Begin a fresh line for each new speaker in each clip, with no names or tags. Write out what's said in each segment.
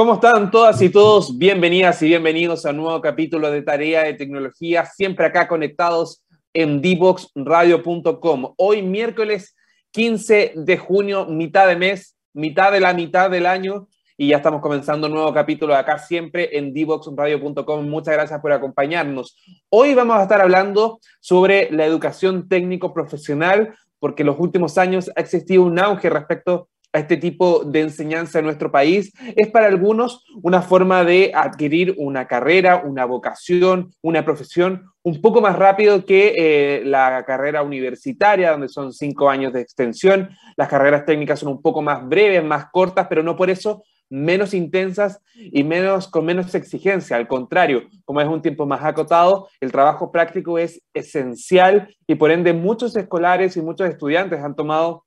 ¿Cómo están todas y todos? Bienvenidas y bienvenidos a un nuevo capítulo de Tarea de Tecnología, siempre acá conectados en dboxradio.com. Hoy miércoles 15 de junio, mitad de mes, mitad de la mitad del año, y ya estamos comenzando un nuevo capítulo acá siempre en dboxradio.com. Muchas gracias por acompañarnos. Hoy vamos a estar hablando sobre la educación técnico profesional, porque en los últimos años ha existido un auge respecto a este tipo de enseñanza en nuestro país. Es para algunos una forma de adquirir una carrera, una vocación, una profesión un poco más rápido que eh, la carrera universitaria, donde son cinco años de extensión. Las carreras técnicas son un poco más breves, más cortas, pero no por eso menos intensas y menos, con menos exigencia. Al contrario, como es un tiempo más acotado, el trabajo práctico es esencial y por ende muchos escolares y muchos estudiantes han tomado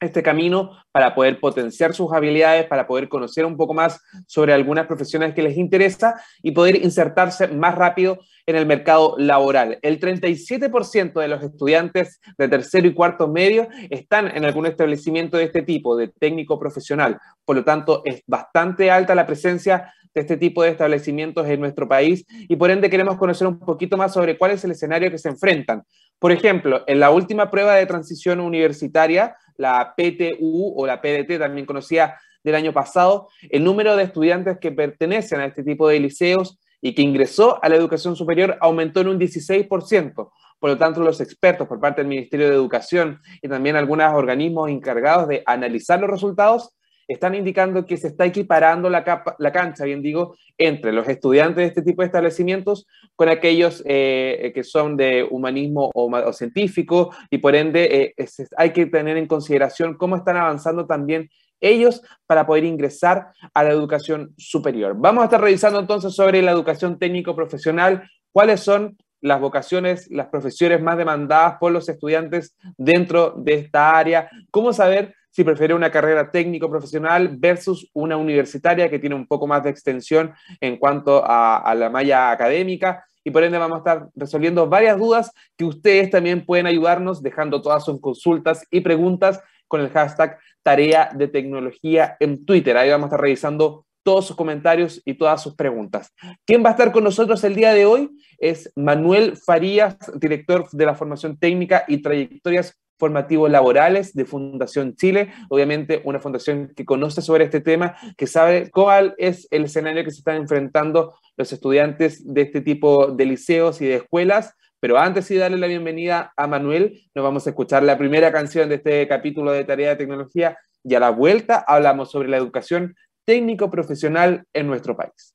este camino para poder potenciar sus habilidades, para poder conocer un poco más sobre algunas profesiones que les interesa y poder insertarse más rápido en el mercado laboral. El 37% de los estudiantes de tercero y cuarto medio están en algún establecimiento de este tipo, de técnico profesional. Por lo tanto, es bastante alta la presencia de este tipo de establecimientos en nuestro país y por ende queremos conocer un poquito más sobre cuál es el escenario que se enfrentan. Por ejemplo, en la última prueba de transición universitaria, la PTU o la PDT, también conocida del año pasado, el número de estudiantes que pertenecen a este tipo de liceos y que ingresó a la educación superior aumentó en un 16%. Por lo tanto, los expertos por parte del Ministerio de Educación y también algunos organismos encargados de analizar los resultados están indicando que se está equiparando la, la cancha, bien digo, entre los estudiantes de este tipo de establecimientos con aquellos eh, que son de humanismo o, científico y por ende eh, hay que tener en consideración cómo están avanzando también ellos para poder ingresar a la educación superior. Vamos a estar revisando entonces sobre la educación técnico profesional, cuáles son las vocaciones, las profesiones más demandadas por los estudiantes dentro de esta área, cómo saber si prefiere una carrera técnico profesional versus una universitaria que tiene un poco más de extensión en cuanto a, la malla académica. Y por ende vamos a estar resolviendo varias dudas que ustedes también pueden ayudarnos dejando todas sus consultas y preguntas con el hashtag tarea de tecnología en Twitter. Ahí vamos a estar revisando todos sus comentarios y todas sus preguntas. ¿Quién va a estar con nosotros el día de hoy? Es Manuel Farías, director de la formación técnica y trayectorias formativos laborales de Fundación Chile, obviamente una fundación que conoce sobre este tema, que sabe cuál es el escenario que se están enfrentando los estudiantes de este tipo de liceos y de escuelas. Pero antes de darle la bienvenida a Manuel, nos vamos a escuchar la primera canción de este capítulo de Tarea de Tecnología y a la vuelta hablamos sobre la educación técnico-profesional en nuestro país.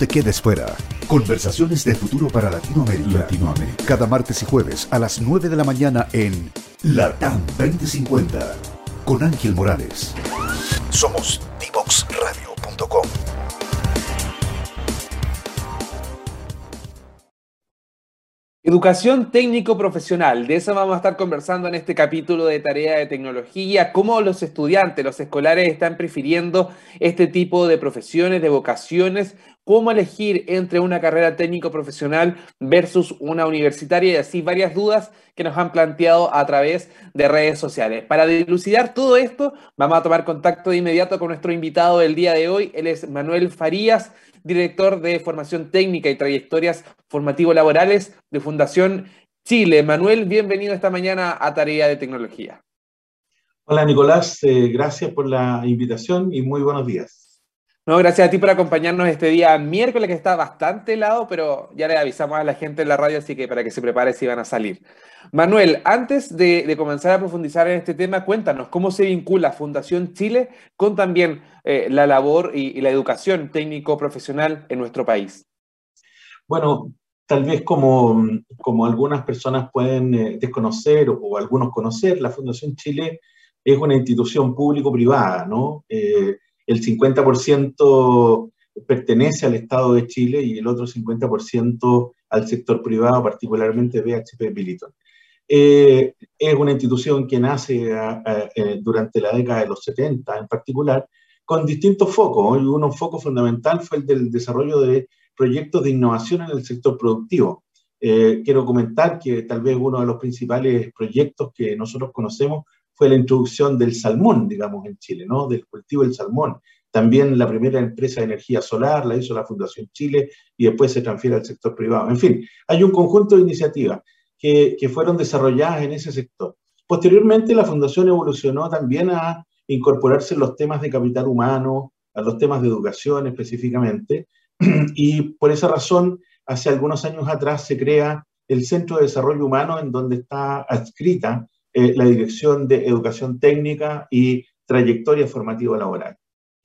te quedes fuera. Conversaciones de futuro para Latinoamérica. Latinoamérica. Cada martes y jueves a las 9 de la mañana en Latam 2050 con Ángel Morales. Somos divoxradio.com.
Educación técnico-profesional, de eso vamos a estar conversando en este capítulo de tarea de tecnología, cómo los estudiantes, los escolares están prefiriendo este tipo de profesiones, de vocaciones, cómo elegir entre una carrera técnico-profesional versus una universitaria y así varias dudas que nos han planteado a través de redes sociales. Para dilucidar todo esto, vamos a tomar contacto de inmediato con nuestro invitado del día de hoy, él es Manuel Farías director de formación técnica y trayectorias formativo-laborales de Fundación Chile. Manuel, bienvenido esta mañana a Tarea de Tecnología.
Hola Nicolás, eh, gracias por la invitación y muy buenos días.
No, gracias a ti por acompañarnos este día miércoles que está bastante helado, pero ya le avisamos a la gente en la radio, así que para que se prepare si van a salir. Manuel, antes de, comenzar a profundizar en este tema, cuéntanos cómo se vincula Fundación Chile con también eh, la labor y, la educación técnico-profesional en nuestro país.
Bueno, tal vez como, como algunas personas pueden eh, desconocer o, algunos conocer, la Fundación Chile es una institución público-privada, ¿no? Eh, el 50% pertenece al Estado de Chile y el otro 50% al sector privado, particularmente BHP Billiton. Eh, es una institución que nace durante la década de los 70 en particular, con distintos focos. Un foco fundamental fue el del desarrollo de proyectos de innovación en el sector productivo. Eh, quiero comentar que tal vez uno de los principales proyectos que nosotros conocemos fue la introducción del salmón, digamos, en Chile, ¿no? Del cultivo del salmón. También la primera empresa de energía solar la hizo la Fundación Chile y después se transfiere al sector privado. En fin, hay un conjunto de iniciativas que, que fueron desarrolladas en ese sector. Posteriormente, la Fundación evolucionó también a incorporarse en los temas de capital humano, a los temas de educación específicamente, y por esa razón, hace algunos años atrás se crea el Centro de Desarrollo Humano en donde está adscrita eh, la Dirección de Educación Técnica y Trayectoria Formativa Laboral.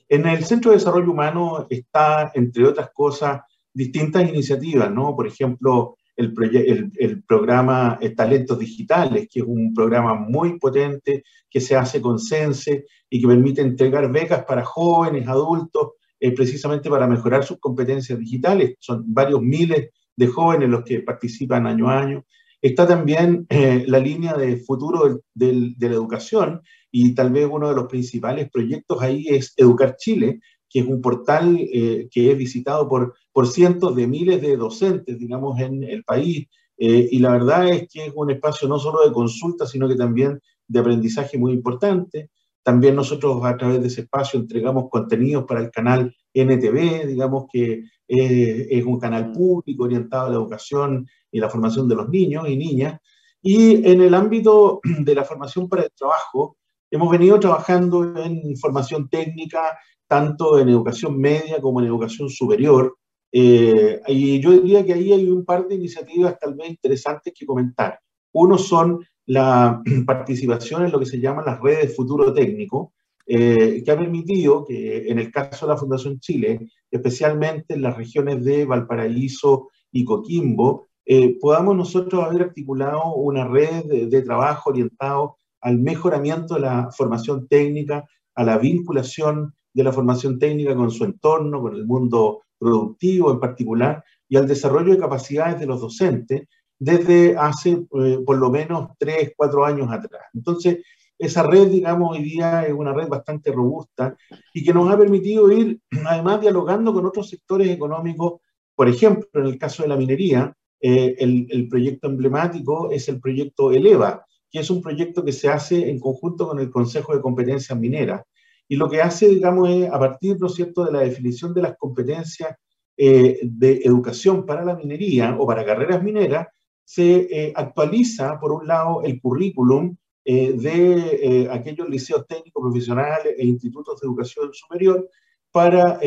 En el Centro de Desarrollo Humano está, entre otras cosas, distintas iniciativas, ¿no? Por ejemplo, el, el, el, programa Talentos Digitales, que es un programa muy potente que se hace con CENSE y que permite entregar becas para jóvenes, adultos, eh, precisamente para mejorar sus competencias digitales. Son varios miles de jóvenes los que participan año a año. Está también eh, la línea de futuro de la educación y tal vez uno de los principales proyectos ahí es Educar Chile, que es un portal eh, que es visitado por, cientos de miles de docentes, digamos, en el país. y la verdad es que es un espacio no solo de consulta, sino que también de aprendizaje muy importante. También nosotros a través de ese espacio entregamos contenidos para el canal NTV, digamos que es un canal mm. público orientado a la educación y la formación de los niños y niñas. Y en el ámbito de la formación para el trabajo, hemos venido trabajando en formación técnica, tanto en educación media como en educación superior. Eh, y yo diría que ahí hay un par de iniciativas tal vez interesantes que comentar. Uno son la participación en lo que se llama las redes de futuro técnico, eh, que ha permitido que en el caso de la Fundación Chile, especialmente en las regiones de Valparaíso y Coquimbo, eh, podamos nosotros haber articulado una red de, trabajo orientado al mejoramiento de la formación técnica, a la vinculación de la formación técnica con su entorno, con el mundo productivo en particular, y al desarrollo de capacidades de los docentes, desde hace eh, por lo menos tres, cuatro años atrás. Entonces, esa red, digamos, hoy día es una red bastante robusta y que nos ha permitido ir, además, dialogando con otros sectores económicos. Por ejemplo, en el caso de la minería, eh, el, proyecto emblemático es el proyecto ELEVA, que es un proyecto que se hace en conjunto con el Consejo de Competencias Mineras. Y lo que hace, digamos, es a partir, ¿no es cierto?, de la definición de las competencias eh, de educación para la minería o para carreras mineras, se eh, actualiza, por un lado, el currículum eh, de eh, aquellos liceos técnicos profesionales e institutos de educación superior para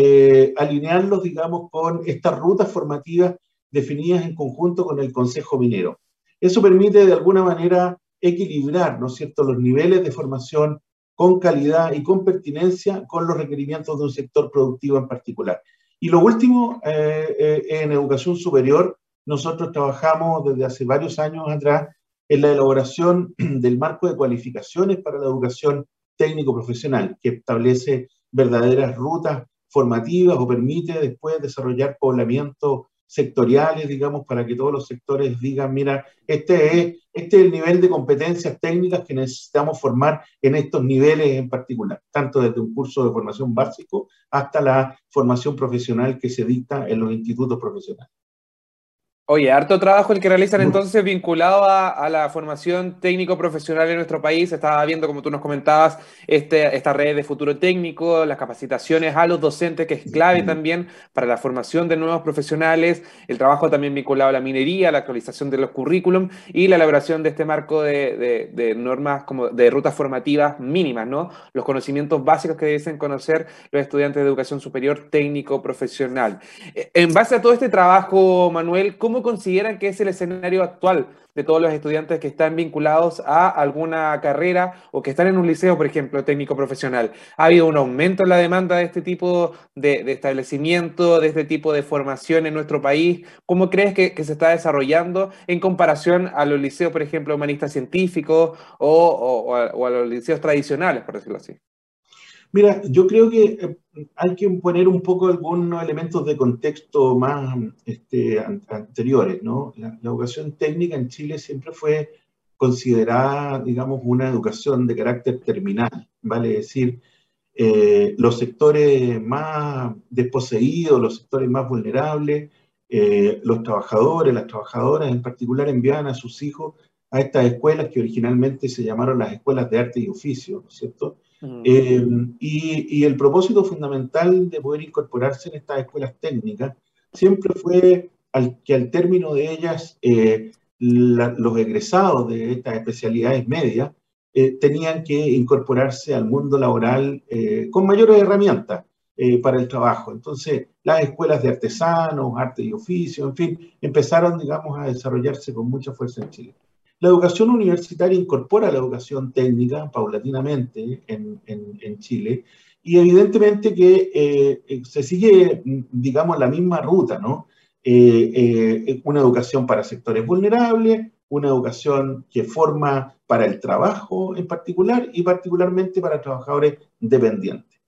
alinearlos, digamos, con estas rutas formativas definidas en conjunto con el Consejo Minero. Eso permite, de alguna manera, equilibrar, ¿no es cierto?, los niveles de formación con calidad y con pertinencia con los requerimientos de un sector productivo en particular. Y lo último, en educación superior, nosotros trabajamos desde hace varios años atrás en la elaboración del marco de cualificaciones para la educación técnico-profesional, que establece verdaderas rutas formativas o permite después desarrollar poblamientos sectoriales, digamos, para que todos los sectores digan, mira, este es, este es el nivel de competencias técnicas que necesitamos formar en estos niveles en particular, tanto desde un curso de formación básico hasta la formación profesional que se dicta en los institutos profesionales.
Oye, harto trabajo el que realizan entonces vinculado a, la formación técnico-profesional en nuestro país. Estaba viendo, como tú nos comentabas, este, esta red de futuro técnico, las capacitaciones a los docentes, que es clave también para la formación de nuevos profesionales, el trabajo también vinculado a la minería, la actualización de los currículum y la elaboración de este marco de, normas como de rutas formativas mínimas, ¿no? Los conocimientos básicos que deben conocer los estudiantes de educación superior técnico-profesional. En base a todo este trabajo, Manuel, ¿cómo ¿cómo consideran que es el escenario actual de todos los estudiantes que están vinculados a alguna carrera o que están en un liceo, por ejemplo, técnico profesional? ¿Ha habido un aumento en la demanda de este tipo de, establecimiento, de este tipo de formación en nuestro país? ¿Cómo crees que, se está desarrollando en comparación a los liceos, por ejemplo, humanistas científicos o a los liceos tradicionales, por decirlo así?
Mira, yo creo que eh, hay que poner un poco algunos elementos de contexto más este, anteriores, ¿no? La, educación técnica en Chile siempre fue considerada, digamos, una educación de carácter terminal, vale decir, eh, los sectores más desposeídos, los sectores más vulnerables, eh, los trabajadores, las trabajadoras en particular enviaban a sus hijos a estas escuelas que originalmente se llamaron las escuelas de arte y oficio, ¿no es cierto? Eh, y, el propósito fundamental de poder incorporarse en estas escuelas técnicas siempre fue que al término de ellas eh, los egresados de estas especialidades medias eh, tenían que incorporarse al mundo laboral con mayores herramientas para el trabajo. Entonces, las escuelas de artesanos, arte y oficio, en fin, empezaron, digamos, a desarrollarse con mucha fuerza en Chile. La educación universitaria incorpora la educación técnica paulatinamente en, Chile y evidentemente que eh, eh, se sigue, digamos, la misma ruta, ¿no? Eh, una educación para sectores vulnerables, una educación que forma para el trabajo en particular y particularmente para trabajadores dependientes.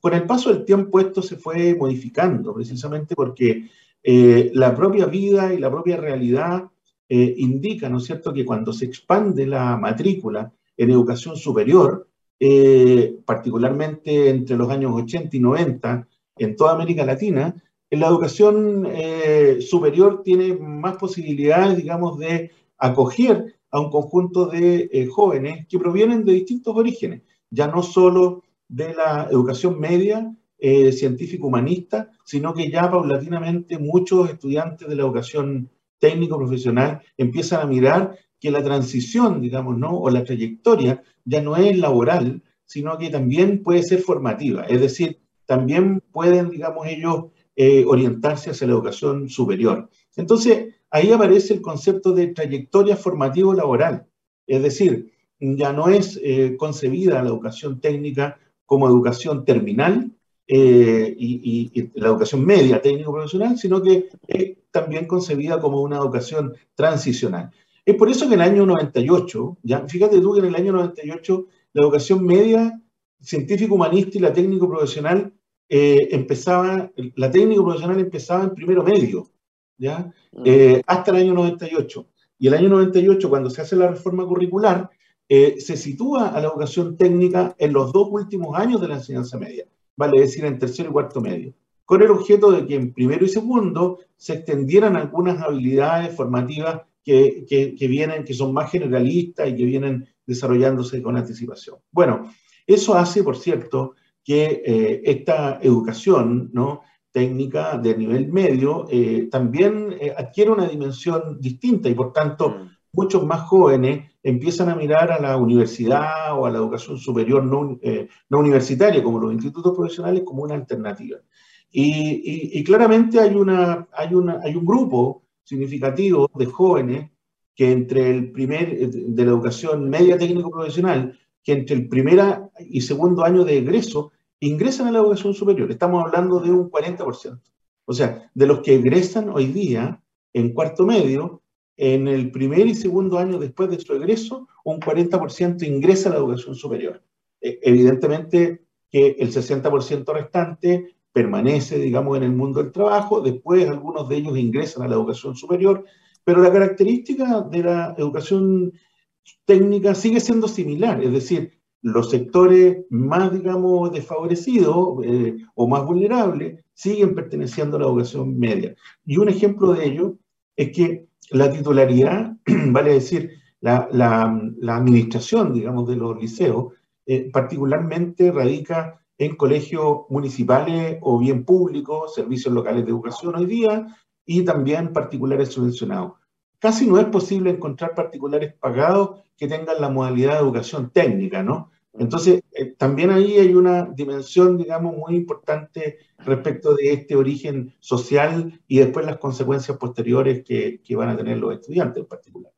Con el paso del tiempo esto se fue modificando precisamente porque la propia vida y la propia realidad eh, indica, ¿no es cierto?, que cuando se expande la matrícula en educación superior, eh, particularmente entre los años 80 y 90, en toda América Latina, la educación eh, superior tiene más posibilidades, digamos, de acoger a un conjunto de jóvenes que provienen de distintos orígenes, ya no solo de la educación media, científico-humanista, sino que ya paulatinamente muchos estudiantes de la educación técnico profesional empiezan a mirar que la transición, digamos, ¿no? o la trayectoria ya no es laboral, sino que también puede ser formativa. Es decir, también pueden, digamos, ellos eh, orientarse hacia la educación superior. Entonces, ahí aparece el concepto de trayectoria formativa laboral. Es decir, ya no es eh, concebida la educación técnica como educación terminal, eh, y, la educación media técnico-profesional, sino que es también concebida como una educación transicional. Es por eso que en el año 98, ya, fíjate tú que en el año 98 la educación media, científico-humanista y la técnico-profesional eh, empezaba, la técnico-profesional empezaba en primero medio, ¿ya? Mm. Eh, hasta el año 98. Y el año 98, cuando se hace la reforma curricular, se sitúa a la educación técnica en los dos últimos años de la enseñanza media vale decir en tercero y cuarto medio, con el objeto de que en primero y segundo se extendieran algunas habilidades formativas que, que, vienen, que son más generalistas y que vienen desarrollándose con anticipación. Bueno, eso hace, por cierto, que eh, esta educación ¿no? técnica de nivel medio eh, también eh, adquiere una dimensión distinta y por tanto mm. Muchos más jóvenes empiezan a mirar a la universidad o a la educación superior no, eh, no universitaria, como los institutos profesionales, como una alternativa. Y, y, claramente hay, una, hay, una, hay un grupo significativo de jóvenes que entre el primer, de la educación media técnico profesional, que entre el primer y segundo año de egreso ingresan a la educación superior. Estamos hablando de un 40%. O sea, de los que egresan hoy día en cuarto medio, en el primer y segundo año después de su egreso, un 40% ingresa a la educación superior. E, evidentemente que el 60% restante permanece, digamos, en el mundo del trabajo, después algunos de ellos ingresan a la educación superior, pero la característica de la educación técnica sigue siendo similar, es decir, los sectores más, digamos, desfavorecidos eh, o más vulnerables siguen perteneciendo a la educación media. Y un ejemplo de ello es que la titularidad, vale decir, la, administración, digamos, de los liceos, eh, particularmente radica en colegios municipales o bien públicos, servicios locales de educación hoy día, y también particulares subvencionados. Casi no es posible encontrar particulares pagados que tengan la modalidad de educación técnica, ¿no? Entonces, eh, también ahí hay una dimensión, digamos, muy importante respecto de este origen social y después las consecuencias posteriores que, que van a tener los estudiantes en particular.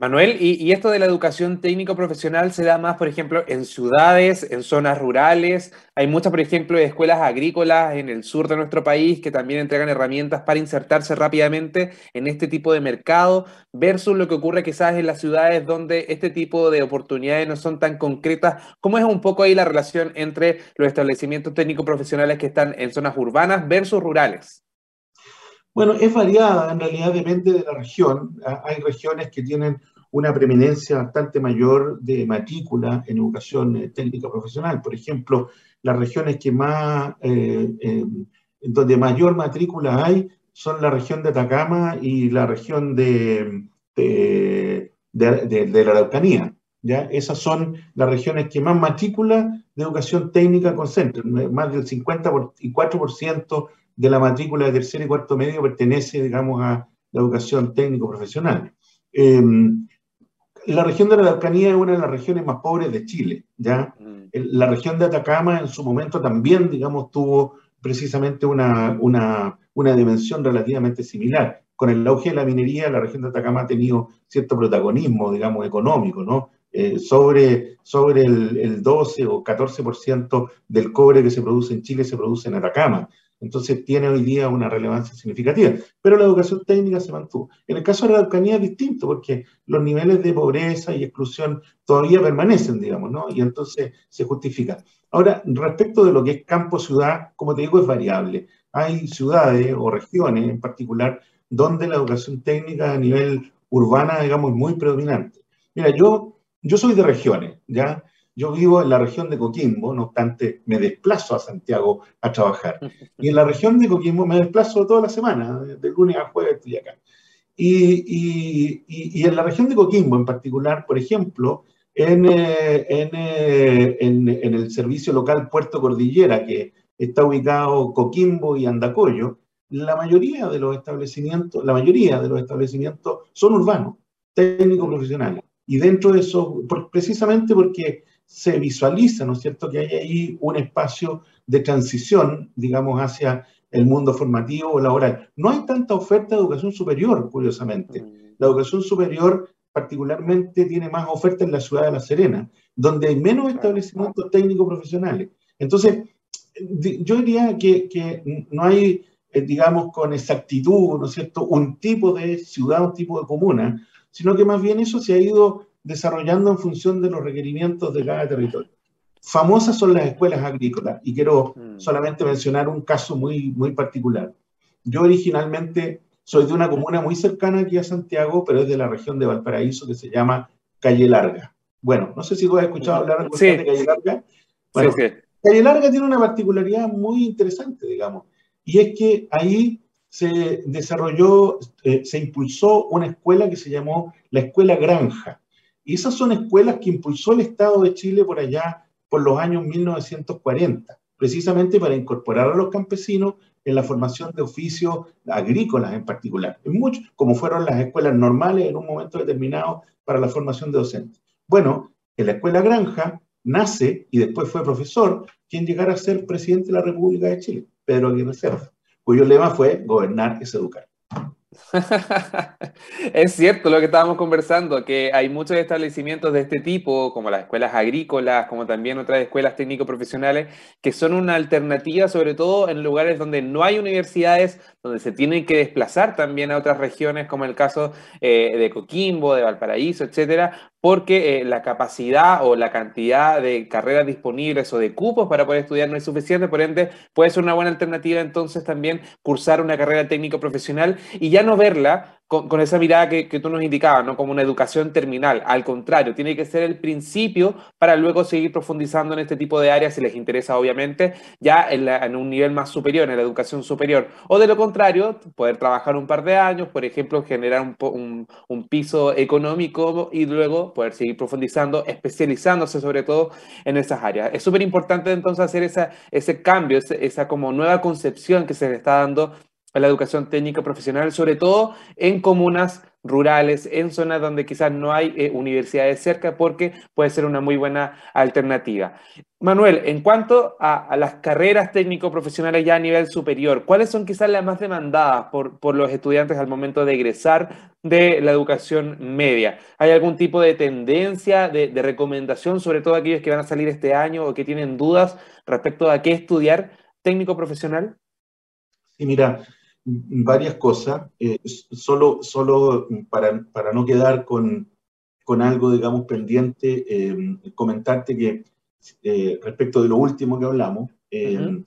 Manuel, ¿y, esto de la educación técnico-profesional se da más, por ejemplo, en ciudades, en zonas rurales? Hay muchas, por ejemplo, escuelas agrícolas en el sur de nuestro país que también entregan herramientas para insertarse rápidamente en este tipo de mercado, versus lo que ocurre quizás en las ciudades donde este tipo de oportunidades no son tan concretas. ¿Cómo es un poco ahí la relación entre los establecimientos técnico-profesionales que están en zonas urbanas versus rurales?
Bueno, es variada, en realidad depende de la región. Ah, hay regiones que tienen una preeminencia bastante mayor de matrícula en educación eh, técnica profesional. Por ejemplo, las regiones que más, eh, em, donde mayor matrícula hay son la región de Atacama y la región de, de, la Araucanía. ¿ya? Esas son las regiones que más matrícula de educación técnica concentran. Más del 54% de la matrícula de tercer y cuarto medio pertenece, digamos, a la educación técnico-profesional. Em, la región de la Araucanía es una de las regiones más pobres de Chile, ¿ya? Mm. La región de Atacama en su momento también, digamos, tuvo precisamente una, una, una, dimensión relativamente similar. Con el auge de la minería, la región de Atacama ha tenido cierto protagonismo, digamos, económico, ¿no? Eh, sobre, sobre el, el, 12 o 14% del cobre que se produce en Chile se produce en Atacama. Entonces tiene hoy día una relevancia significativa. Pero la educación técnica se mantuvo. En el caso de la Araucanía es distinto porque los niveles de pobreza y exclusión todavía permanecen, digamos, ¿no? Y entonces se justifica. Ahora, respecto de lo que es campo-ciudad, como te digo, es variable. Hay ciudades o regiones en particular donde la educación técnica a nivel urbana, digamos, es muy predominante. Mira, yo, yo soy de regiones, ¿ya? Yo vivo en la región de Coquimbo, no obstante, me desplazo a Santiago a trabajar. Y en la región de Coquimbo me desplazo toda la semana, de lunes a jueves estoy acá. Y, y, y, en la región de Coquimbo en particular, por ejemplo, en, eh, en, eh, en, en, el servicio local Puerto Cordillera, que está ubicado Coquimbo y Andacoyo, la mayoría de los establecimientos, la mayoría de los establecimientos son urbanos, técnicos profesionales. Y dentro de eso, precisamente porque se visualiza, ¿no es cierto?, que hay ahí un espacio de transición, digamos, hacia el mundo formativo o laboral. No hay tanta oferta de educación superior, curiosamente. La educación superior particularmente tiene más oferta en la ciudad de La Serena, donde hay menos establecimientos técnicos profesionales. Entonces, yo diría que, que no hay, eh, digamos, con exactitud, ¿no es cierto?, un tipo de ciudad, un tipo de comuna, sino que más bien eso se ha ido desarrollando en función de los requerimientos de cada territorio. Famosas son las escuelas agrícolas y quiero mm. solamente mencionar un caso muy, muy particular. Yo originalmente soy de una comuna muy cercana aquí a Santiago, pero es de la región de Valparaíso que se llama Calle Larga. Bueno, no sé si tú has escuchado hablar de Calle Larga. Bueno, Calle Larga tiene una particularidad muy interesante, digamos, y es que ahí se desarrolló, eh, se impulsó una escuela que se llamó la Escuela Granja. Y esas son escuelas que impulsó el Estado de Chile por allá, por los años 1940, precisamente para incorporar a los campesinos en la formación de oficios agrícolas en particular, en mucho, como fueron las escuelas normales en un momento determinado para la formación de docentes. Bueno, en la escuela Granja nace y después fue profesor quien llegara a ser presidente de la República de Chile, Pedro Aguirre Cerda, cuyo lema fue gobernar es educar.
es cierto lo que estábamos conversando, que hay muchos establecimientos de este tipo, como las escuelas agrícolas, como también otras escuelas técnico-profesionales, que son una alternativa, sobre todo en lugares donde no hay universidades, donde se tienen que desplazar también a otras regiones, como el caso eh, de Coquimbo, de Valparaíso, etcétera, porque eh, la capacidad o la cantidad de carreras disponibles o de cupos para poder estudiar no es suficiente, por ende puede ser una buena alternativa entonces también cursar una carrera técnico profesional y ya no verla con, esa mirada que, tú nos indicabas, ¿no? Como una educación terminal. Al contrario, tiene que ser el principio para luego seguir profundizando en este tipo de áreas, si les interesa, obviamente, ya en, un nivel más superior, en la educación superior. O de lo contrario, poder trabajar un par de años, por ejemplo, generar un, un, piso económico y luego poder seguir profundizando, especializándose sobre todo en esas áreas. Es súper importante entonces hacer esa, ese cambio, esa, esa como nueva concepción que se le está dando la educación técnica profesional, sobre todo en comunas rurales, en zonas donde quizás no hay eh, universidades cerca, porque puede ser una muy buena alternativa. Manuel, en cuanto a, las carreras técnico-profesionales ya a nivel superior, ¿cuáles son quizás las más demandadas por, por, los estudiantes al momento de egresar de la educación media? ¿Hay algún tipo de tendencia, de, de recomendación, sobre todo aquellos que van a salir este año o que tienen dudas respecto a qué estudiar técnico-profesional?
Sí, mira, varias cosas. Eh, solo solo para, para, no quedar con, con algo, digamos, pendiente, eh, comentarte que eh, respecto de lo último que hablamos, de,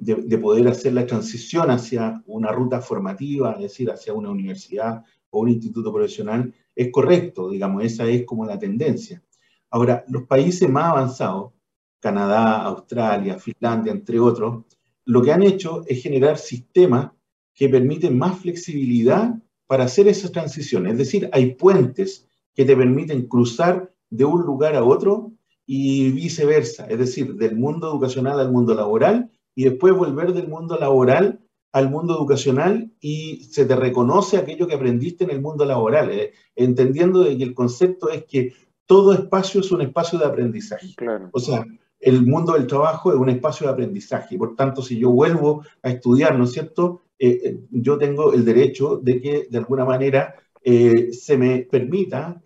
de, poder hacer la transición hacia una ruta formativa, es decir, hacia una universidad o un instituto profesional, es correcto, digamos, esa es como la tendencia. Ahora, los países más avanzados, Canadá, Australia, Finlandia, entre otros, lo que han hecho es generar sistemas que permiten más flexibilidad para hacer esa transición. Es decir, hay puentes que te permiten cruzar de un lugar a otro y viceversa, es decir, del mundo educacional al mundo laboral y después volver del mundo laboral al mundo educacional y se te reconoce aquello que aprendiste en el mundo laboral, eh, entendiendo de que el concepto es que todo espacio es un espacio de aprendizaje. O sea, el mundo del trabajo es un espacio de aprendizaje. Por tanto, si yo vuelvo a estudiar, ¿no es cierto? Eh, eh, yo tengo el derecho de que de alguna manera eh, se me permita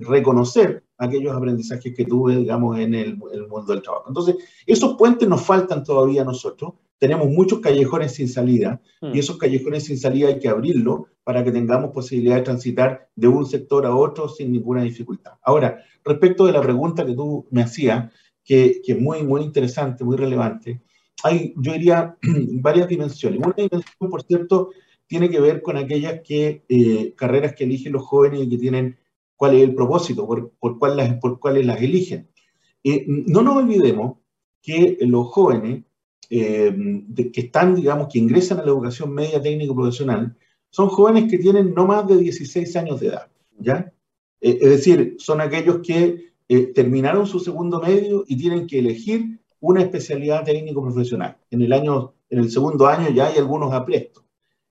reconocer aquellos aprendizajes que tuve, digamos, en el, mundo del trabajo. Entonces, esos puentes nos faltan todavía a nosotros. Tenemos muchos callejones sin salida y hmm. esos callejones sin salida hay que abrirlos para que tengamos posibilidad de transitar de un sector a otro sin ninguna dificultad. Ahora, respecto de la pregunta que tú me hacías, que, es muy, muy interesante, muy relevante. Hay, yo diría, varias dimensiones. Una dimensión, por cierto, tiene que ver con aquellas que, eh, carreras que eligen los jóvenes y que tienen cuál es el propósito, por, por, cuál las, por cuáles las eligen. Eh, no nos olvidemos que los jóvenes eh, que están, digamos, que ingresan a la educación media técnico profesional, son jóvenes que tienen no más de 16 años de edad, ¿ya? es decir, son aquellos que eh, terminaron su segundo medio y tienen que elegir una especialidad técnico profesional. En el, año, en el segundo año ya hay algunos aprestos.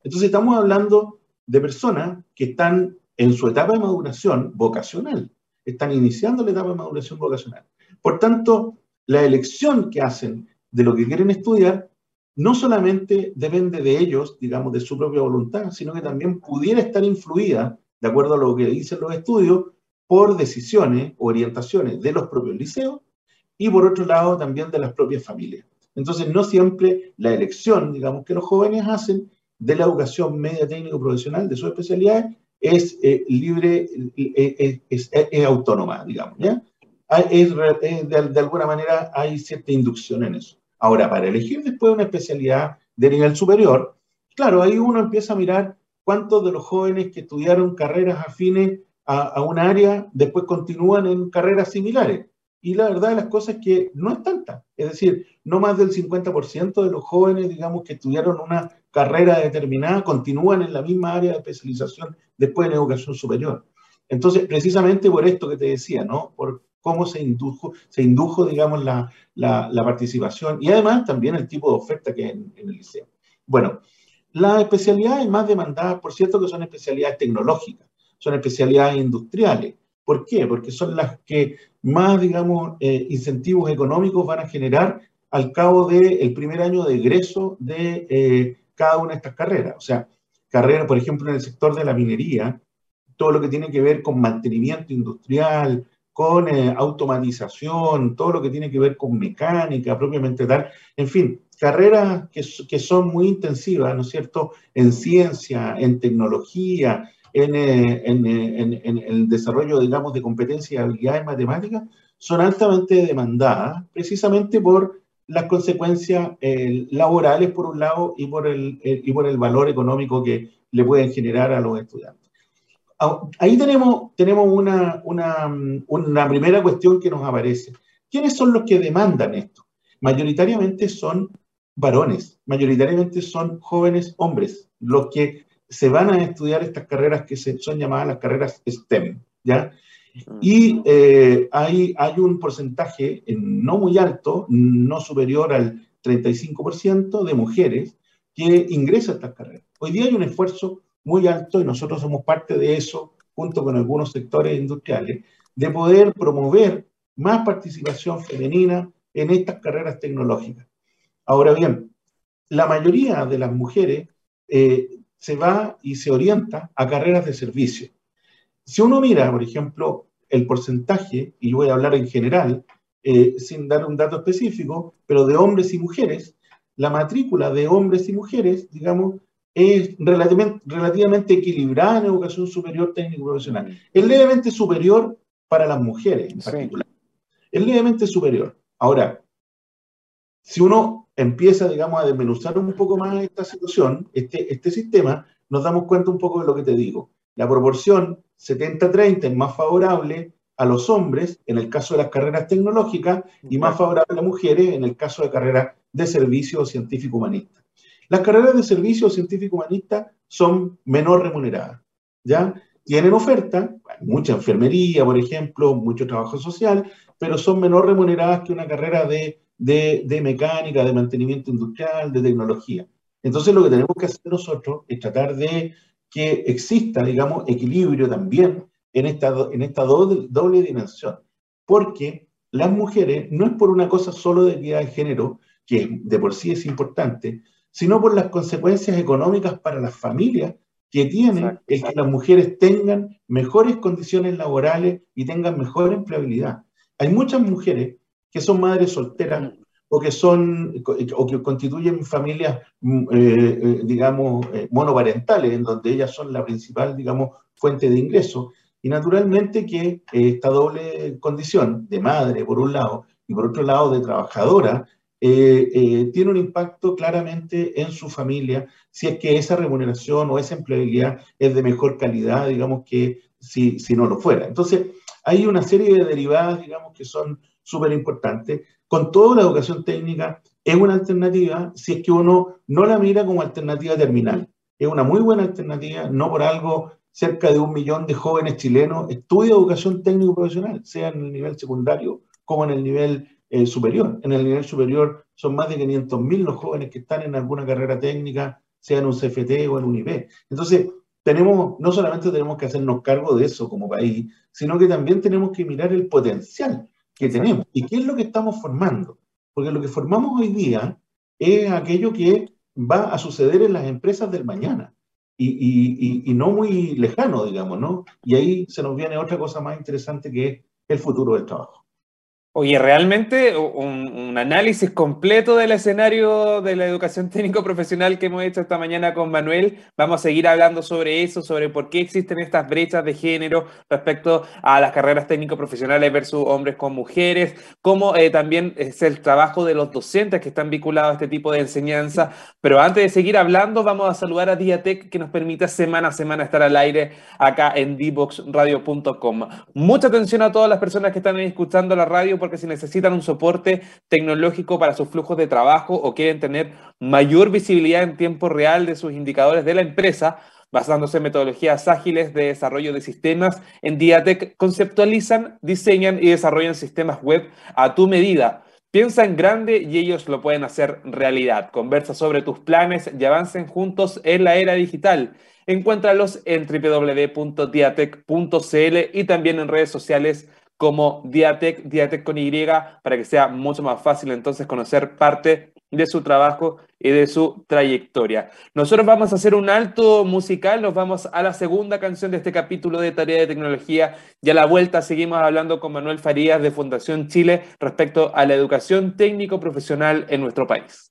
Entonces estamos hablando de personas que están en su etapa de maduración vocacional, están iniciando la etapa de maduración vocacional. Por tanto, la elección que hacen de lo que quieren estudiar no solamente depende de ellos, digamos, de su propia voluntad, sino que también pudiera estar influida, de acuerdo a lo que dicen los estudios, por decisiones, orientaciones de los propios liceos y por otro lado también de las propias familias. Entonces, no siempre la elección, digamos, que los jóvenes hacen de la educación media técnico profesional, de sus especialidades, es eh, libre, eh, es, es, autónoma, digamos, ¿ya? De, de, alguna manera hay cierta inducción en eso. Ahora, para elegir después una especialidad de nivel superior, claro, ahí uno empieza a mirar cuántos de los jóvenes que estudiaron carreras afines a, un área, después continúan en carreras similares. Y la verdad de las cosas es que no es tanta. Es decir, no más del 50% de los jóvenes, digamos, que estudiaron una carrera determinada, continúan en la misma área de especialización después en educación superior. Entonces, precisamente por esto que te decía, ¿no? Por cómo se indujo, se indujo digamos, la, la, participación y además también el tipo de oferta que hay en, en el liceo. Bueno, las especialidades más demandadas, por cierto, que son especialidades tecnológicas son especialidades industriales. ¿Por qué? Porque son las que más, digamos, eh, incentivos económicos van a generar al cabo del primer año de egreso de eh, cada una de estas carreras. O sea, carreras, por ejemplo, en el sector de la minería, todo lo que tiene que ver con mantenimiento industrial, con eh, automatización, todo lo que tiene que ver con mecánica propiamente tal, en fin, carreras que, que son muy intensivas, ¿no es cierto?, en ciencia, en tecnología, eh, en, en, en, el desarrollo, digamos, de competencias y habilidades matemáticas, son altamente demandadas precisamente por las consecuencias eh, laborales, por un lado, y por, el, eh, y por el valor económico que le pueden generar a los estudiantes. Ahí tenemos, tenemos una, una, una primera cuestión que nos aparece. ¿Quiénes son los que demandan esto? Mayoritariamente son varones, mayoritariamente son jóvenes hombres, los que se van a estudiar estas carreras que se, son llamadas las carreras STEM, ¿ya? Y eh, hay, hay un porcentaje no muy alto, no superior al 35% de mujeres que ingresan a estas carreras. Hoy día hay un esfuerzo muy alto y nosotros somos parte de eso, junto con algunos sectores industriales, de poder promover más participación femenina en estas carreras tecnológicas. Ahora bien, la mayoría de las mujeres eh, se va y se orienta a carreras de servicio. Si uno mira, por ejemplo, el porcentaje, y yo voy a hablar en general, eh, sin dar un dato específico, pero de hombres y mujeres, la matrícula de hombres y mujeres, digamos, es relativamente, relativamente equilibrada en educación superior técnico profesional. Es levemente superior para las mujeres en particular. Es levemente superior. Ahora, si uno empieza, digamos, a desmenuzar un poco más esta situación, este, este sistema, nos damos cuenta un poco de lo que te digo. La proporción 70-30 es más favorable a los hombres en el caso de las carreras tecnológicas y más favorable a las mujeres en el caso de carreras de servicio científico-humanista. Las carreras de servicio científico-humanista son menor remuneradas, ¿ya? Tienen oferta, mucha enfermería, por ejemplo, mucho trabajo social, pero son menor remuneradas que una carrera de, de mecánica, de mantenimiento industrial, de tecnología. Entonces lo que tenemos que hacer nosotros es tratar de que exista, digamos, equilibrio también en esta, en esta doble, doble dimensión. Porque las mujeres no es por una cosa solo de equidad de género, que de por sí es importante, sino por las consecuencias económicas para las familias que tienen el que las mujeres tengan mejores condiciones laborales y tengan mejor empleabilidad. Hay muchas mujeres que son madres solteras o que son o que constituyen familias, mm, eh, eh, digamos, eh, monoparentales, en donde ellas son la principal, digamos, fuente de ingreso. Y naturalmente que esta doble condición de madre, por un lado, y por otro lado de trabajadora, tiene un impacto claramente en su familia, si es que esa remuneración o esa empleabilidad es de mejor calidad, digamos, que si, si no lo fuera. Entonces, hay una serie de derivadas, digamos, que son súper importantes con toda la educación técnica es una alternativa si es que uno no la mira como alternativa terminal. Es una muy buena alternativa, no por algo cerca de un millón de jóvenes chilenos estudian educación técnico profesional, sea en el nivel secundario como en el nivel eh, superior. En el nivel superior son más de 500.000 los jóvenes que están en alguna carrera técnica, sea en un CFT o en un IP. Entonces, tenemos, no solamente tenemos que hacernos cargo de eso como país, sino que también tenemos que mirar el potencial que tenemos. ¿Y qué es lo que estamos formando? Porque lo que formamos hoy día es aquello que va a suceder en las empresas del mañana y, y, y, no muy lejano, digamos, ¿no? Y ahí se nos viene otra cosa más interesante que es el futuro del trabajo.
Oye, realmente un, análisis completo del escenario de la educación técnico profesional que hemos hecho esta mañana con Manuel. Vamos a seguir hablando sobre eso, sobre por qué existen estas brechas de género respecto a las carreras técnico profesionales versus hombres con mujeres, cómo eh, también es el trabajo de los docentes que están vinculados a este tipo de enseñanza. Pero antes de seguir hablando, vamos a saludar a Diatec que nos permite semana a semana estar al aire acá en dboxradio.com. Mucha atención a todas las personas que están escuchando la radio porque si necesitan un soporte tecnológico para sus flujos de trabajo o quieren tener mayor visibilidad en tiempo real de sus indicadores de la empresa, basándose en metodologías ágiles de desarrollo de sistemas, en Diatec conceptualizan, diseñan y desarrollan sistemas web a tu medida. Piensa en grande y ellos lo pueden hacer realidad. Conversa sobre tus planes y avancen juntos en la era digital. Encuéntralos en www.diatec.cl y también en redes sociales como Diatec, Diatec con Y, para que sea mucho más fácil entonces conocer parte de su trabajo y de su trayectoria. Nosotros vamos a hacer un alto musical, nos vamos a la segunda canción de este capítulo de Tarea de Tecnología y a la vuelta seguimos hablando con Manuel Farías de Fundación Chile respecto a la educación técnico-profesional en nuestro país.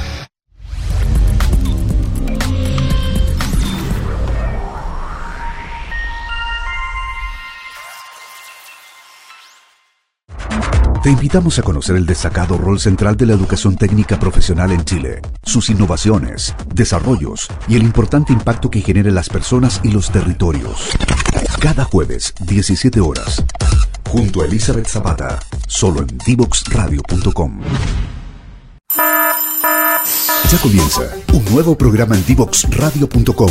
Te invitamos a conocer el destacado rol central de la educación técnica profesional en Chile, sus innovaciones, desarrollos y el importante impacto que genera en las personas y los territorios. Cada jueves, 17 horas, junto a Elizabeth Zapata, solo en divoxradio.com. Ya comienza un nuevo programa en divoxradio.com.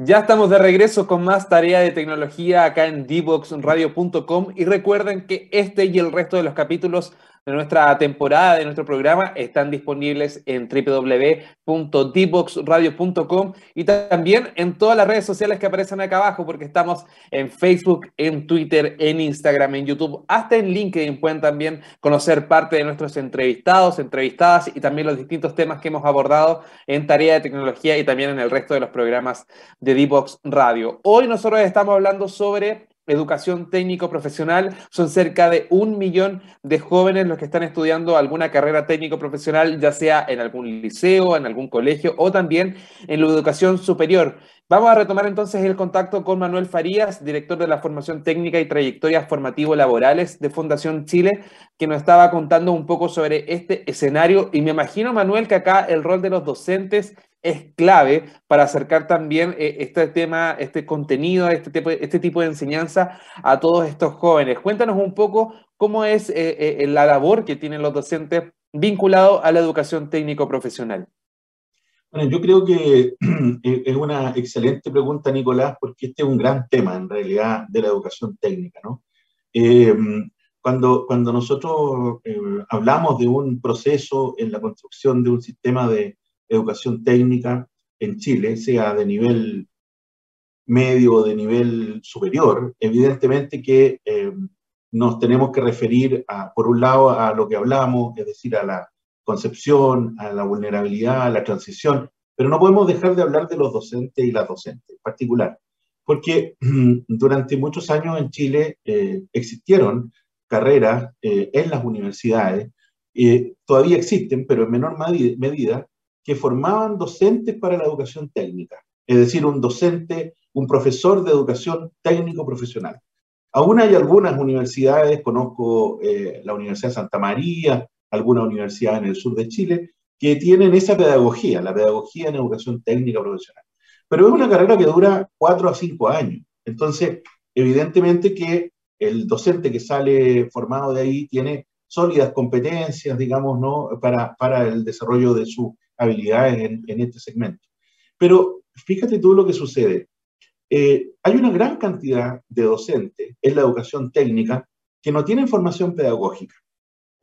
Ya estamos de regreso con más tarea de tecnología acá en divoxradio.com y recuerden que este y el resto de los capítulos de nuestra temporada, de nuestro programa, están disponibles en www.dboxradio.com y también en todas las redes sociales que aparecen acá abajo, porque estamos en Facebook, en Twitter, en Instagram, en YouTube, hasta en LinkedIn pueden también conocer parte de nuestros entrevistados, entrevistadas y también los distintos temas que hemos abordado en Tarea de Tecnología y también en el resto de los programas de Dbox Radio. Hoy nosotros estamos hablando sobre educación técnico profesional. Son cerca de un millón de jóvenes los que están estudiando alguna carrera técnico profesional, ya sea en algún liceo, en algún colegio o también en la educación superior. Vamos a retomar entonces el contacto con Manuel Farías, director de la formación técnica y trayectorias formativo-laborales de Fundación Chile, que nos estaba contando un poco sobre este escenario. Y me imagino, Manuel, que acá el rol de los docentes es clave para acercar también eh, este tema, este contenido, este tipo, este tipo de enseñanza a todos estos jóvenes. Cuéntanos un poco cómo es eh, eh, la labor que tienen los docentes vinculado a la educación técnico-profesional.
Bueno, yo creo que es una excelente pregunta, Nicolás, porque este es un gran tema en realidad de la educación técnica, ¿no? cuando, cuando nosotros hablamos de un proceso en la construcción de un sistema de, educación técnica en Chile, sea de nivel medio o de nivel superior, evidentemente que eh, nos tenemos que referir, por un lado, a lo que hablamos, es decir, a la concepción, a la vulnerabilidad, a la transición, pero no podemos dejar de hablar de los docentes y las docentes en particular, porque durante muchos años en Chile eh, existieron carreras eh, en las universidades, todavía existen, pero en menor medida, que formaban docentes para la educación técnica, es decir, un docente, un profesor de educación técnico profesional. Aún hay algunas universidades, conozco eh, la Universidad Santa María, alguna universidad en el sur de Chile, que tienen esa pedagogía, la pedagogía en educación técnica profesional. Pero es una carrera que dura cuatro a cinco años. Entonces, evidentemente que el docente que sale formado de ahí tiene sólidas competencias, digamos, ¿no? para, para el desarrollo de su habilidades en, este segmento. Pero fíjate tú lo que sucede. Eh, hay una gran cantidad de docentes en la educación técnica que no tienen formación pedagógica.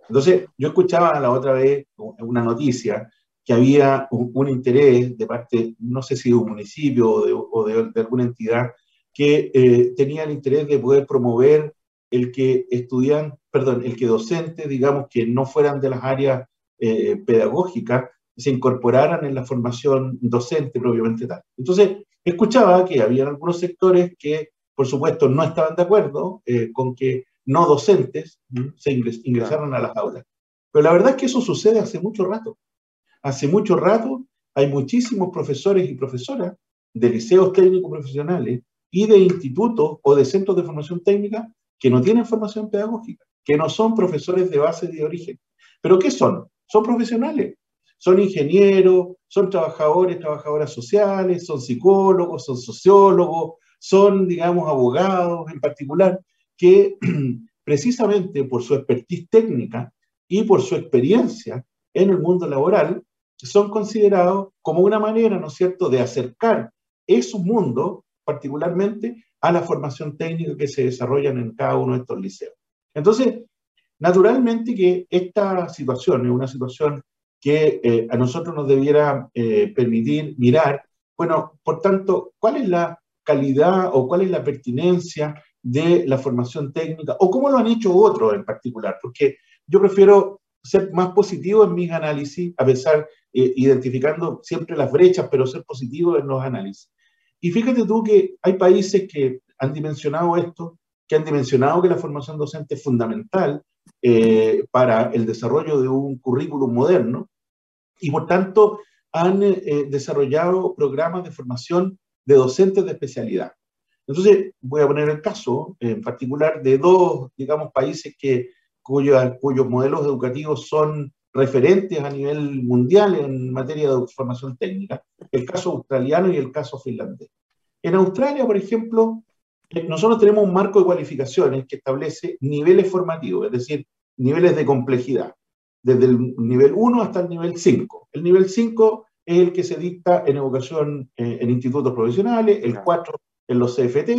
Entonces, yo escuchaba la otra vez una noticia que había un, interés de parte, no sé si de un municipio o de, alguna entidad, que eh, tenía el interés de poder promover el que estudian, perdón, el que docentes, digamos, que no fueran de las áreas eh, pedagógicas, se incorporaran en la formación docente propiamente tal. Entonces, escuchaba que había algunos sectores que, por supuesto, no estaban de acuerdo eh, con que no docentes se ingresaran a las aulas. Pero la verdad es que eso sucede hace mucho rato. Hace mucho rato hay muchísimos profesores y profesoras de liceos técnicos profesionales y de institutos o de centros de formación técnica que no tienen formación pedagógica, que no son profesores de base de origen. ¿Pero qué son? Son profesionales son ingenieros, son trabajadores, trabajadoras sociales, son psicólogos, son sociólogos, son, digamos, abogados en particular, que precisamente por su expertise técnica y por su experiencia en el mundo laboral, son considerados como una manera, ¿no es cierto?, de acercar esos mundos, particularmente a la formación técnica que se desarrollan en cada uno de estos liceos. Entonces, naturalmente que esta situación es una situación que eh, a nosotros nos debiera eh, permitir mirar, bueno, por tanto, ¿cuál es la calidad o cuál es la pertinencia de la formación técnica o cómo lo han hecho otros en particular? Porque yo prefiero ser más positivo en mis análisis, a pesar, eh, identificando siempre las brechas, pero ser positivo en los análisis. Y fíjate tú que hay países que han dimensionado esto, que han dimensionado que la formación docente es fundamental para el desarrollo de un currículum moderno, y por tanto han eh, eh, desarrollado programas de formación de docentes de especialidad. Entonces, voy a poner el caso en particular de dos, digamos, países que, cuyos modelos educativos son referentes a nivel mundial en materia de formación técnica, el caso australiano y el caso finlandés. En Australia, por ejemplo, eh, nosotros tenemos un marco de cualificaciones que establece niveles formativos, es decir, niveles de complejidad. Desde el nivel 1 hasta el nivel 5. El nivel 5 es el que se dicta en educación eh, en institutos profesionales, el 4 en los CFT,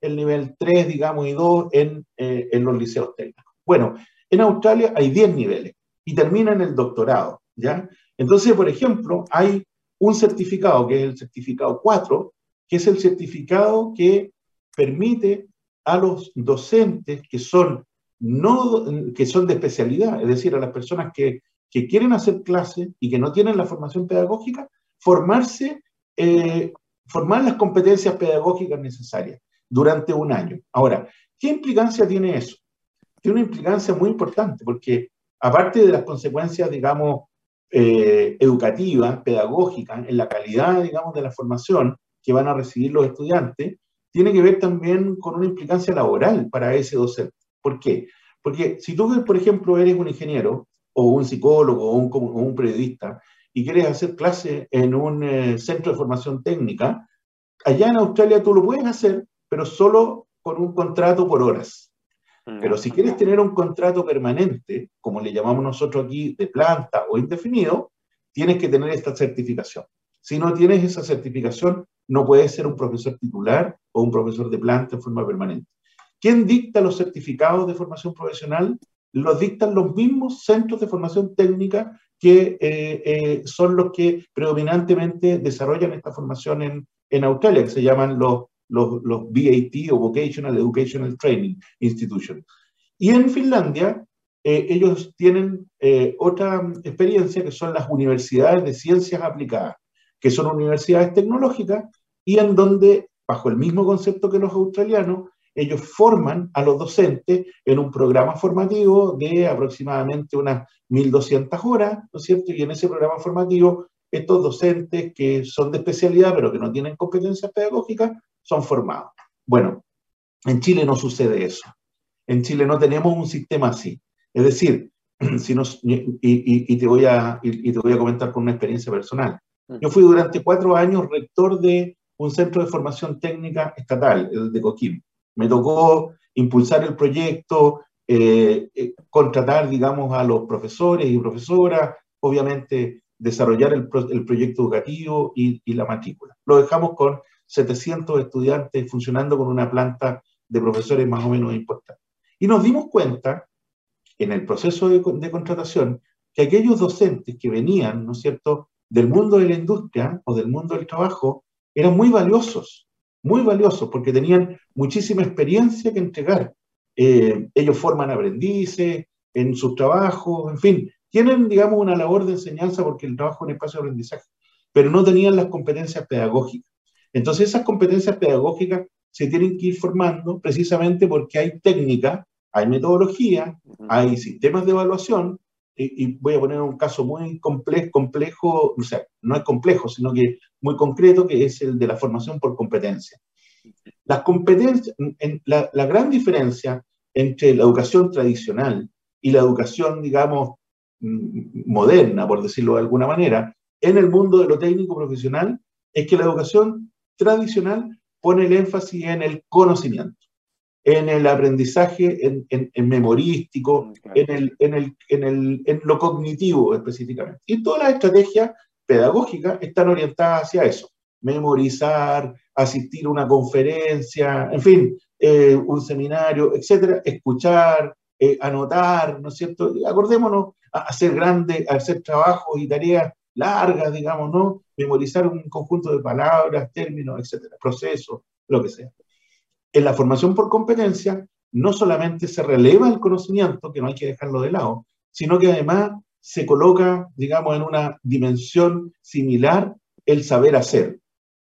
el nivel 3, digamos, y 2 en, eh, en los liceos técnicos. Bueno, en Australia hay 10 niveles y termina en el doctorado, ¿ya? Entonces, por ejemplo, hay un certificado, que es el certificado 4, que es el certificado que permite a los docentes que son, no, que son de especialidad, es decir, a las personas que, quieren hacer clases y que no tienen la formación pedagógica, formarse, eh, formar las competencias pedagógicas necesarias durante un año. Ahora, ¿qué implicancia tiene eso? Tiene una implicancia muy importante porque aparte de las consecuencias, digamos, eh, educativas, pedagógicas, en la calidad, digamos, de la formación que van a recibir los estudiantes, tiene que ver también con una implicancia laboral para ese docente. ¿Por qué? Porque si tú, por ejemplo, eres un ingeniero o un psicólogo o un, periodista y quieres hacer clase en un eh, centro de formación técnica, allá en Australia tú lo puedes hacer, pero solo con un contrato por horas. Mm. Pero si quieres tener un contrato permanente, como le llamamos nosotros aquí, de planta o indefinido, tienes que tener esta certificación. Si no tienes esa certificación, no puedes ser un profesor titular o un profesor de planta en forma permanente. ¿Quién dicta los certificados de formación profesional? Los dictan los mismos centros de formación técnica que eh, eh, son los que predominantemente desarrollan esta formación en, en Australia, que se llaman los, los, los BAT o Vocational Educational Training Institution. Y en Finlandia, eh, ellos tienen otra experiencia que son las universidades de ciencias aplicadas que son universidades tecnológicas y en donde, bajo el mismo concepto que los australianos, ellos forman a los docentes en un programa formativo de aproximadamente unas 1.200 horas, ¿no es cierto? Y en ese programa formativo, estos docentes que son de especialidad pero que no tienen competencias pedagógicas, son formados. Bueno, en Chile no sucede eso. En Chile no tenemos un sistema así. Es decir, si nos, y, te voy a, y te voy a comentar con una experiencia personal. Yo fui durante cuatro años rector de un centro de formación técnica estatal, el de Coquim. Me tocó impulsar el proyecto, eh, eh, contratar, digamos, a los profesores y profesoras, obviamente desarrollar el, proyecto educativo y, la matrícula. Lo dejamos con 700 estudiantes funcionando con una planta de profesores más o menos importante. Y nos dimos cuenta, en el proceso de, de contratación, que aquellos docentes que venían, ¿no es cierto?, del mundo de la industria o del mundo del trabajo eran muy valiosos, muy valiosos, porque tenían muchísima experiencia que entregar. Eh, ellos forman aprendices en sus trabajos, en fin, tienen, digamos, una labor de enseñanza porque el trabajo es un espacio de aprendizaje, pero no tenían las competencias pedagógicas. Entonces esas competencias pedagógicas se tienen que ir formando precisamente porque hay técnica, hay metodología, hay sistemas de evaluación y, voy a poner un caso muy complejo, o sea, no es complejo, sino que muy concreto, que es el de la formación por competencia. Las competencias, en, la, la, gran diferencia entre la educación tradicional y la educación, digamos, mm, moderna, por decirlo de alguna manera, en el mundo de lo técnico profesional, es que la educación tradicional pone el énfasis en el conocimiento en el aprendizaje en, en, memorístico, en, el, en, el, en, el, en lo cognitivo específicamente. Y todas las estrategias pedagógicas están orientadas hacia eso. Memorizar, asistir a una conferencia, en fin, eh, un seminario, etcétera, escuchar, eh, anotar, ¿no es cierto? Acordémonos a hacer grandes, a hacer trabajos y tareas largas, digamos, ¿no? Memorizar un conjunto de palabras, términos, etcétera, procesos, lo que sea en la formación por competencia no solamente se releva el conocimiento, que no hay que dejarlo de lado, sino que además se coloca, digamos, en una dimensión similar el saber hacer.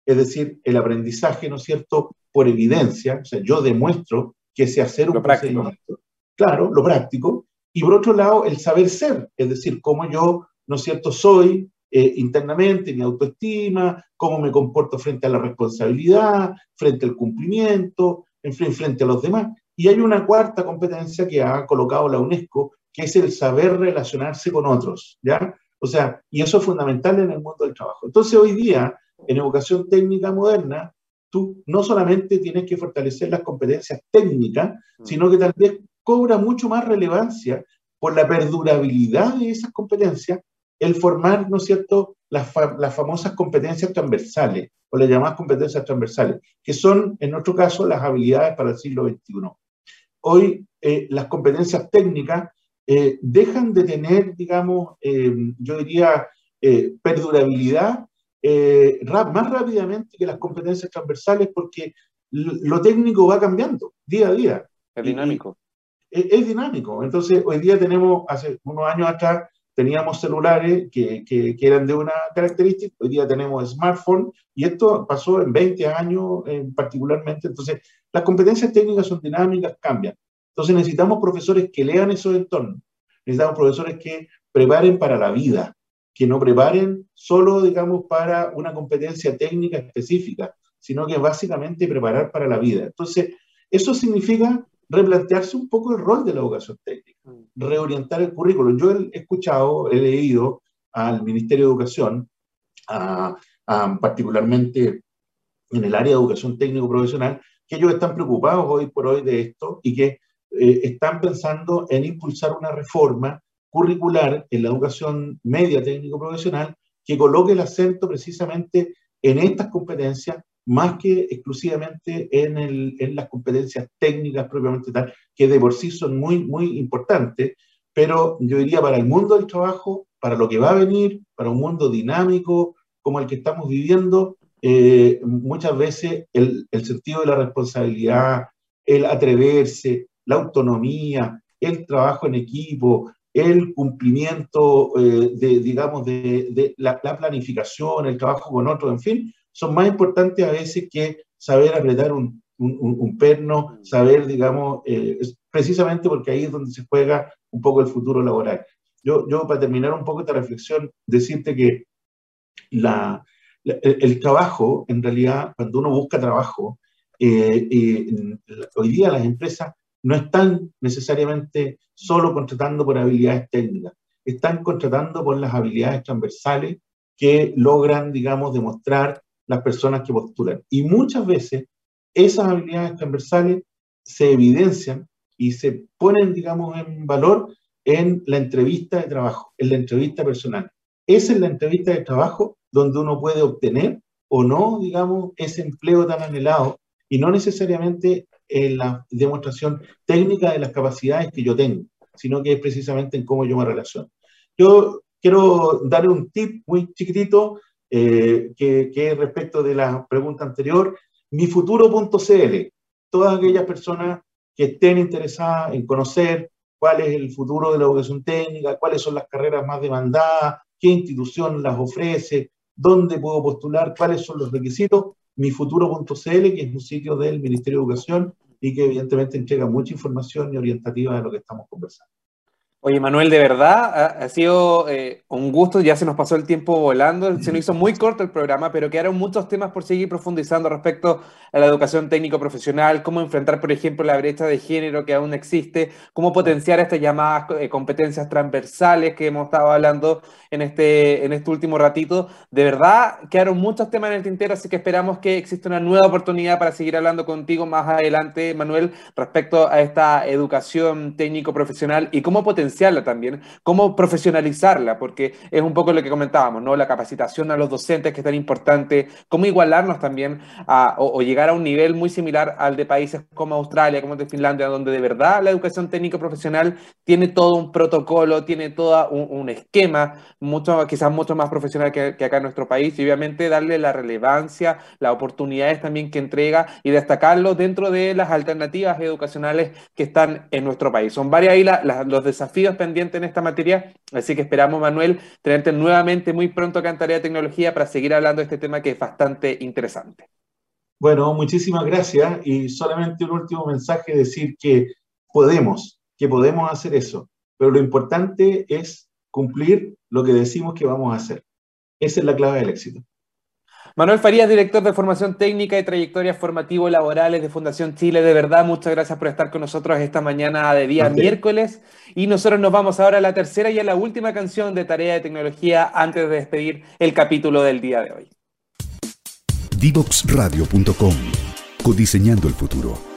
Es decir, el aprendizaje, ¿no es cierto?, por evidencia, o sea, yo demuestro que sé hacer un procedimiento. Claro, lo práctico. Y por otro lado, el saber ser, es decir, cómo yo, ¿no es cierto?, soy, eh, internamente, mi autoestima, cómo me comporto frente a la responsabilidad, frente al cumplimiento, en fin, frente a los demás. Y hay una cuarta competencia que ha colocado la UNESCO, que es el saber relacionarse con otros, ¿ya? O sea, y eso es fundamental en el mundo del trabajo. Entonces, hoy día, en educación técnica moderna, tú no solamente tienes que fortalecer las competencias técnicas, mm. sino que tal vez cobra mucho más relevancia por la perdurabilidad de esas competencias, el formar, ¿no es cierto?, las, las famosas competencias transversales o las llamadas competencias transversales, que son, en nuestro caso, las habilidades para el siglo XXI. Hoy, eh, las competencias técnicas eh, dejan de tener, digamos, eh, yo diría, perdurabilidad más rápidamente que las competencias transversales porque lo técnico va cambiando día a día.
Es dinámico.
es, dinámico. Entonces, hoy día tenemos, hace unos años atrás, teníamos celulares que, que, eran de una característica, hoy día tenemos smartphones, y esto pasó en 20 años particularmente. Entonces, las competencias técnicas son dinámicas, cambian. Entonces, necesitamos profesores que lean esos entornos, necesitamos profesores que preparen para la vida, que no preparen solo, digamos, para una competencia técnica específica, sino que básicamente preparar para la vida. Entonces, eso significa replantearse un poco el rol de la educación técnica, mm. reorientar el currículo. Yo he escuchado, he leído al Ministerio de Educación, particularmente en el área de educación técnico-profesional, que ellos están preocupados hoy por hoy de esto y que eh, están pensando en impulsar una reforma curricular en la educación media técnico-profesional que coloque el acento precisamente en estas competencias más que exclusivamente en, el, en, las competencias técnicas propiamente tal, que de por sí son muy, muy importantes, pero yo diría para el mundo del trabajo, para lo que va a venir, para un mundo dinámico como el que estamos viviendo, eh, muchas veces el, el, sentido de la responsabilidad, el atreverse, la autonomía, el trabajo en equipo, el cumplimiento, eh, de, digamos, de, de la, la, planificación, el trabajo con otros, en fin, son más importantes a veces que saber apretar un, un, perno, saber, digamos, eh, precisamente porque ahí es donde se juega un poco el futuro laboral. Yo, yo para terminar un poco esta reflexión, decirte que la, el, trabajo, en realidad, cuando uno busca trabajo, eh, eh, hoy día las empresas no están necesariamente solo contratando por habilidades técnicas, están contratando por las habilidades transversales que logran, digamos, demostrar las personas que postulan. Y muchas veces esas habilidades transversales se evidencian y se ponen, digamos, en valor en la entrevista de trabajo, en la entrevista personal. Esa es la entrevista de trabajo donde uno puede obtener o no, digamos, ese empleo tan anhelado y no necesariamente en la demostración técnica de las capacidades que yo tengo, sino que es precisamente en cómo yo me relaciono. Yo quiero dar un tip muy chiquitito eh, que, que respecto de la pregunta anterior, mifuturo.cl. Todas aquellas personas que estén interesadas en conocer cuál es el futuro de la educación técnica, cuáles son las carreras más demandadas, qué institución las ofrece, dónde puedo postular, cuáles son los requisitos, mifuturo.cl, que es un sitio del Ministerio de Educación y que evidentemente entrega mucha información y orientativa de lo que estamos conversando.
Oye, Manuel, de verdad ha, sido eh, un gusto, ya se nos pasó el tiempo volando, se nos hizo muy corto el programa, pero quedaron muchos temas por seguir profundizando respecto a la educación técnico-profesional, cómo enfrentar, por ejemplo, la brecha de género que aún existe, cómo potenciar estas llamadas eh, competencias transversales que hemos estado hablando en este, en este último ratito. De verdad, quedaron muchos temas en el tintero, así que esperamos que exista una nueva oportunidad para seguir hablando contigo más adelante, Manuel, respecto a esta educación técnico-profesional y cómo potenciar también, cómo profesionalizarla, porque es un poco lo que comentábamos, ¿no? La capacitación a los docentes que es tan importante, cómo igualarnos también a, o, llegar a un nivel muy similar al de países como Australia, como de Finlandia, donde de verdad la educación técnico profesional tiene todo un protocolo, tiene todo un, esquema, mucho, quizás mucho más profesional que, que acá en nuestro país, y obviamente darle la relevancia, las oportunidades también que entrega y destacarlo dentro de las alternativas educacionales que están en nuestro país. Son varias ahí los desafíos pendientes en esta materia, así que esperamos, Manuel, tenerte nuevamente muy pronto acá en Tarea de Tecnología para seguir hablando de este tema que es bastante interesante.
Bueno, muchísimas gracias y solamente un último mensaje, decir que podemos, que podemos hacer eso, pero lo importante es cumplir lo que decimos que vamos a hacer. Esa es la clave del éxito.
Manuel Farías, director de formación técnica y trayectorias formativo laborales de Fundación Chile, de verdad, muchas gracias por estar con nosotros esta mañana de día miércoles. Y nosotros nos vamos ahora a la tercera y a la última canción de Tarea de Tecnología antes de despedir el capítulo del día de hoy.
Divoxradio.com Codiseñando el futuro.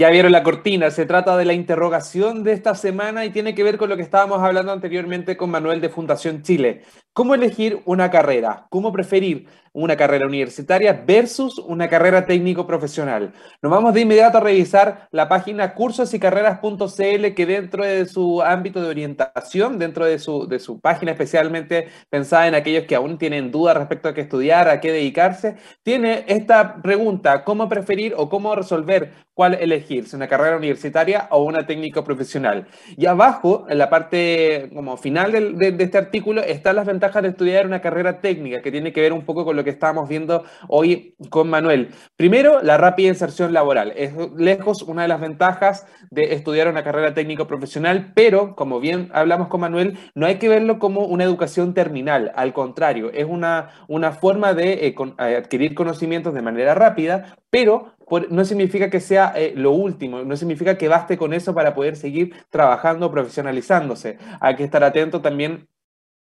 Ya vieron la cortina, se trata de la interrogación de esta semana y tiene que ver con lo que estábamos hablando anteriormente con Manuel de Fundación Chile. ¿Cómo elegir una carrera? ¿Cómo preferir una carrera universitaria versus una carrera técnico profesional? Nos vamos de inmediato a revisar la página cursosycarreras.cl que dentro de su ámbito de orientación, dentro de su, de su página especialmente pensada en aquellos que aún tienen dudas respecto a qué estudiar, a qué dedicarse, tiene esta pregunta, ¿cómo preferir o cómo resolver cuál elegir, si una carrera universitaria o una técnico profesional? Y abajo, en la parte como final de, de este artículo, están las ventajas de estudiar una carrera técnica que tiene que ver un poco con lo que estábamos viendo hoy con Manuel. Primero, la rápida inserción laboral. Es lejos una de las ventajas de estudiar una carrera técnico profesional, pero como bien hablamos con Manuel, no hay que verlo como una educación terminal, al contrario, es una, una forma de eh, eh, adquirir conocimientos de manera rápida, pero no significa que sea eh, lo último, no significa que baste con eso para poder seguir trabajando, profesionalizándose. Hay que estar atento también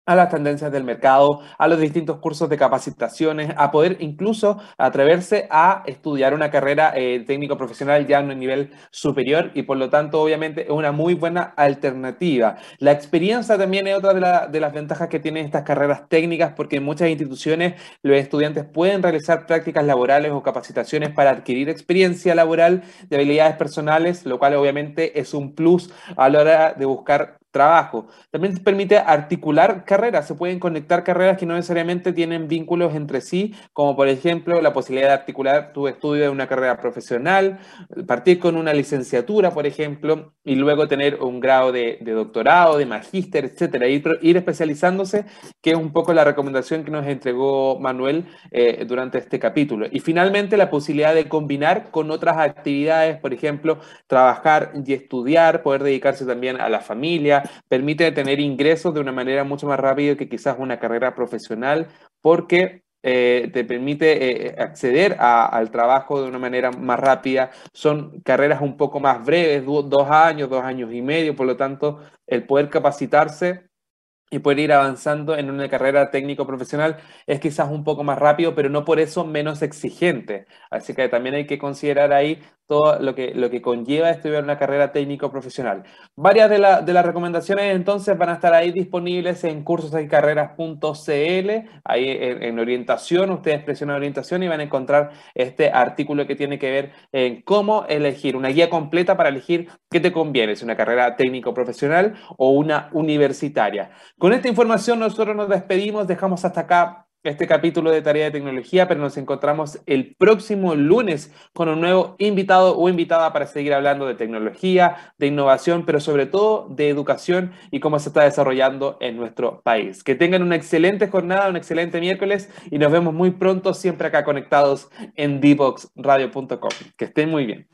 a las tendencias del mercado, a los distintos cursos de capacitaciones, a poder incluso atreverse a estudiar una carrera eh, técnico profesional ya en un nivel superior y por lo tanto obviamente es una muy buena alternativa. La experiencia también es otra de, de las ventajas que tienen estas carreras técnicas porque en muchas instituciones los estudiantes pueden realizar prácticas laborales o capacitaciones para adquirir experiencia laboral de habilidades personales, lo cual obviamente es un plus a la hora de buscar trabajo. También permite articular carreras, se pueden conectar carreras que no necesariamente tienen vínculos entre sí, como por ejemplo la posibilidad de articular tu estudio de una carrera profesional, partir con una licenciatura, por ejemplo, y luego tener un grado de, doctorado, de magíster, etcétera, ir, ir, especializándose, que es un poco la recomendación que nos entregó Manuel eh, durante este capítulo. Y finalmente la posibilidad de combinar con otras actividades, por ejemplo, trabajar y estudiar, poder dedicarse también a la familia, permite tener ingresos de una manera mucho más rápida que quizás una carrera profesional, porque eh, te permite eh, acceder al trabajo de una manera más rápida. Son carreras un poco más breves, dos años, dos años y medio, por lo tanto, el poder capacitarse y poder ir avanzando en una carrera técnico profesional es quizás un poco más rápido, pero no por eso menos exigente. Así que también hay que considerar ahí todo lo que, lo que conlleva estudiar una carrera técnico profesional. Varias de, de las recomendaciones entonces van a estar ahí disponibles en cursosaycarreras.cl, ahí en, orientación, ustedes presionan orientación y van a encontrar este artículo que tiene que ver en cómo elegir, una guía completa para elegir qué te conviene, si una carrera técnico profesional o una universitaria. Con esta información nosotros nos despedimos, dejamos hasta acá este capítulo de Tarea de Tecnología, pero nos encontramos el próximo lunes con un nuevo invitado o invitada para seguir hablando de tecnología, de innovación, pero sobre todo de educación y cómo se está desarrollando en nuestro país. Que tengan una excelente jornada, un excelente miércoles y nos vemos muy pronto siempre acá conectados en dboxradio.com. Que estén muy bien.